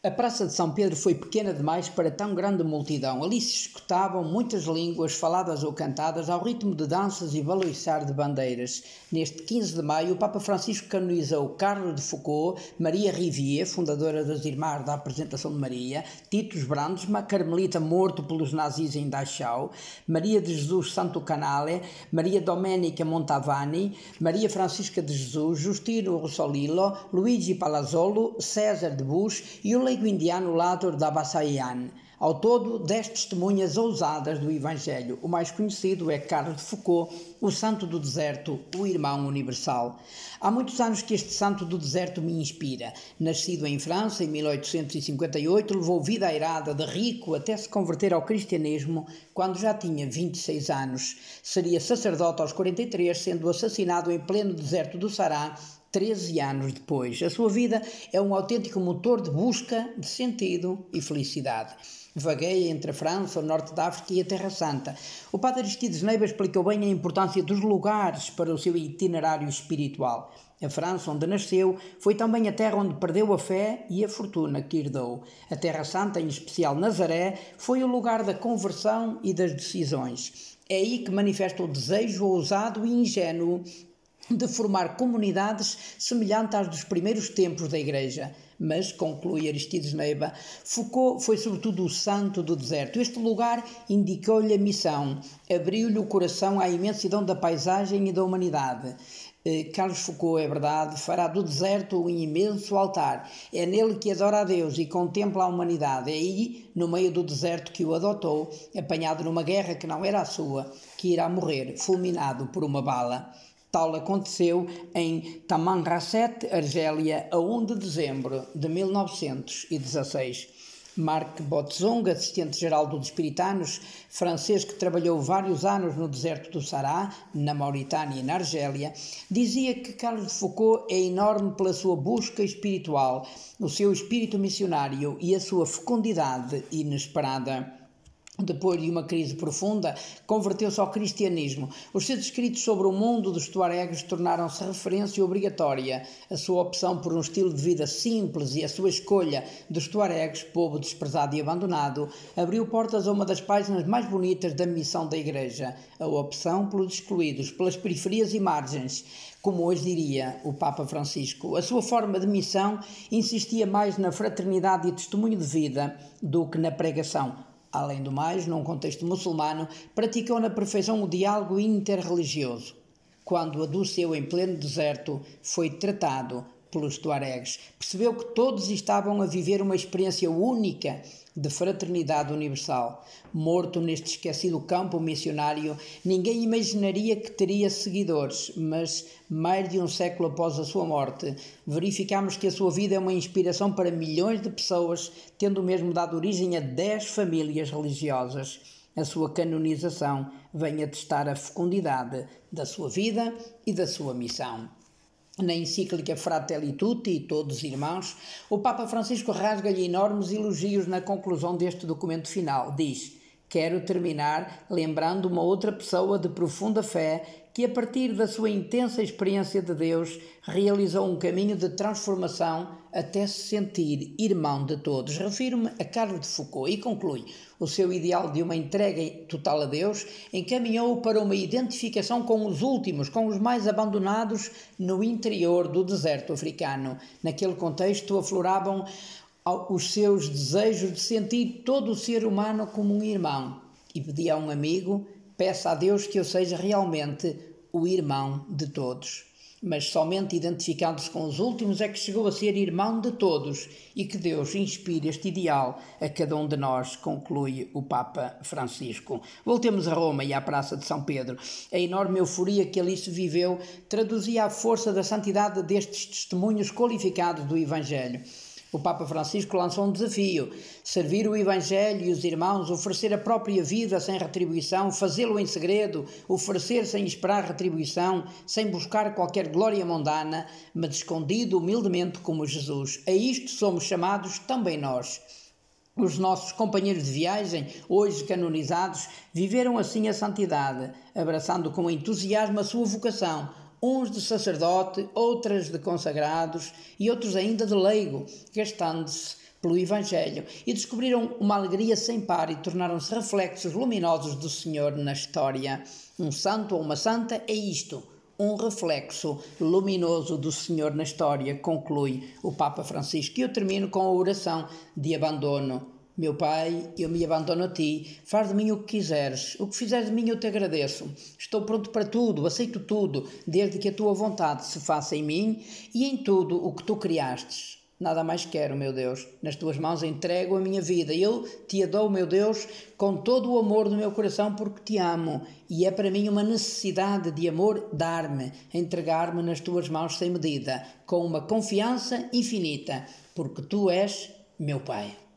A Praça de São Pedro foi pequena demais para tão grande multidão. Ali se escutavam muitas línguas faladas ou cantadas ao ritmo de danças e baloiçar de bandeiras. Neste 15 de maio, o Papa Francisco canonizou Carlos de Foucault, Maria Rivier, fundadora das Irmãs da Apresentação de Maria, Titus Brandsma, carmelita morto pelos nazis em Dachau, Maria de Jesus Santo Canale, Maria Domenica Montavani, Maria Francisca de Jesus, Justino Rossolillo, Luigi Palazzolo, César de Bush e o leigo indiano Lator da Bassaian. Ao todo, dez testemunhas ousadas do Evangelho. O mais conhecido é Carlos de Foucault, o santo do deserto, o irmão universal. Há muitos anos que este santo do deserto me inspira. Nascido em França em 1858, levou vida airada de rico até se converter ao cristianismo quando já tinha 26 anos. Seria sacerdote aos 43, sendo assassinado em pleno deserto do Sará 13 anos depois. A sua vida é um autêntico motor de busca de sentido e felicidade. Vagueia entre a França, o Norte da África e a Terra Santa. O padre Aristides Neiva explicou bem a importância dos lugares para o seu itinerário espiritual. A França, onde nasceu, foi também a terra onde perdeu a fé e a fortuna que herdou. A Terra Santa, em especial Nazaré, foi o lugar da conversão e das decisões. É aí que manifesta o desejo ousado e ingênuo de formar comunidades semelhantes às dos primeiros tempos da Igreja. Mas, conclui Aristides Neiva, Foucault foi sobretudo o santo do deserto. Este lugar indicou-lhe a missão, abriu-lhe o coração à imensidão da paisagem e da humanidade. Eh, Carlos Foucault, é verdade, fará do deserto um imenso altar. É nele que adora a Deus e contempla a humanidade. É aí, no meio do deserto, que o adotou, apanhado numa guerra que não era a sua, que irá morrer, fulminado por uma bala. Tal aconteceu em Tamanrasset, Argélia, a 1 de dezembro de 1916. Marc Botzong, assistente-geral dos Espiritanos, francês que trabalhou vários anos no deserto do Sará, na Mauritânia e na Argélia, dizia que Carlos de Foucault é enorme pela sua busca espiritual, o seu espírito missionário e a sua fecundidade inesperada depois de uma crise profunda, converteu-se ao cristianismo. Os seus escritos sobre o mundo dos tuaregs tornaram-se referência obrigatória. A sua opção por um estilo de vida simples e a sua escolha dos tuaregs, povo desprezado e abandonado, abriu portas a uma das páginas mais bonitas da missão da Igreja, a opção pelos excluídos, pelas periferias e margens. Como hoje diria o Papa Francisco, a sua forma de missão insistia mais na fraternidade e testemunho de vida do que na pregação Além do mais, num contexto muçulmano, praticou na perfeição o diálogo interreligioso. Quando adoeceu em pleno deserto, foi tratado pelos tuaregs. Percebeu que todos estavam a viver uma experiência única de fraternidade universal. Morto neste esquecido campo missionário, ninguém imaginaria que teria seguidores, mas mais de um século após a sua morte, verificamos que a sua vida é uma inspiração para milhões de pessoas, tendo mesmo dado origem a dez famílias religiosas. A sua canonização vem atestar a fecundidade da sua vida e da sua missão. Na encíclica Fratelli Tutti, Todos Irmãos, o Papa Francisco rasga-lhe enormes elogios na conclusão deste documento final. Diz: Quero terminar lembrando uma outra pessoa de profunda fé que, a partir da sua intensa experiência de Deus, realizou um caminho de transformação até se sentir irmão de todos. Refiro-me a Carlos de Foucault e conclui: o seu ideal de uma entrega total a Deus encaminhou para uma identificação com os últimos, com os mais abandonados no interior do deserto africano. Naquele contexto afloravam os seus desejos de sentir todo o ser humano como um irmão e pedia a um amigo: peça a Deus que eu seja realmente o irmão de todos. Mas somente identificando-se com os últimos é que chegou a ser irmão de todos e que Deus inspire este ideal a cada um de nós, conclui o Papa Francisco. Voltemos a Roma e à Praça de São Pedro. A enorme euforia que ali se viveu traduzia a força da santidade destes testemunhos qualificados do Evangelho. O Papa Francisco lançou um desafio: servir o Evangelho e os irmãos, oferecer a própria vida sem retribuição, fazê-lo em segredo, oferecer sem esperar retribuição, sem buscar qualquer glória mundana, mas escondido humildemente como Jesus. A isto somos chamados também nós. Os nossos companheiros de viagem, hoje canonizados, viveram assim a santidade, abraçando com entusiasmo a sua vocação, uns de sacerdote, outras de consagrados e outros ainda de leigo, gastando-se pelo Evangelho, e descobriram uma alegria sem par e tornaram-se reflexos luminosos do Senhor na história. Um santo ou uma santa é isto um reflexo luminoso do Senhor na história, conclui o Papa Francisco. E eu termino com a oração de abandono. Meu Pai, eu me abandono a ti, faz de mim o que quiseres, o que fizeres de mim eu te agradeço. Estou pronto para tudo, aceito tudo, desde que a tua vontade se faça em mim e em tudo o que tu criastes. Nada mais quero, meu Deus. Nas tuas mãos entrego a minha vida. Eu te dou, meu Deus, com todo o amor do meu coração, porque te amo. E é para mim uma necessidade de amor dar-me, entregar-me nas tuas mãos sem medida, com uma confiança infinita, porque tu és meu Pai.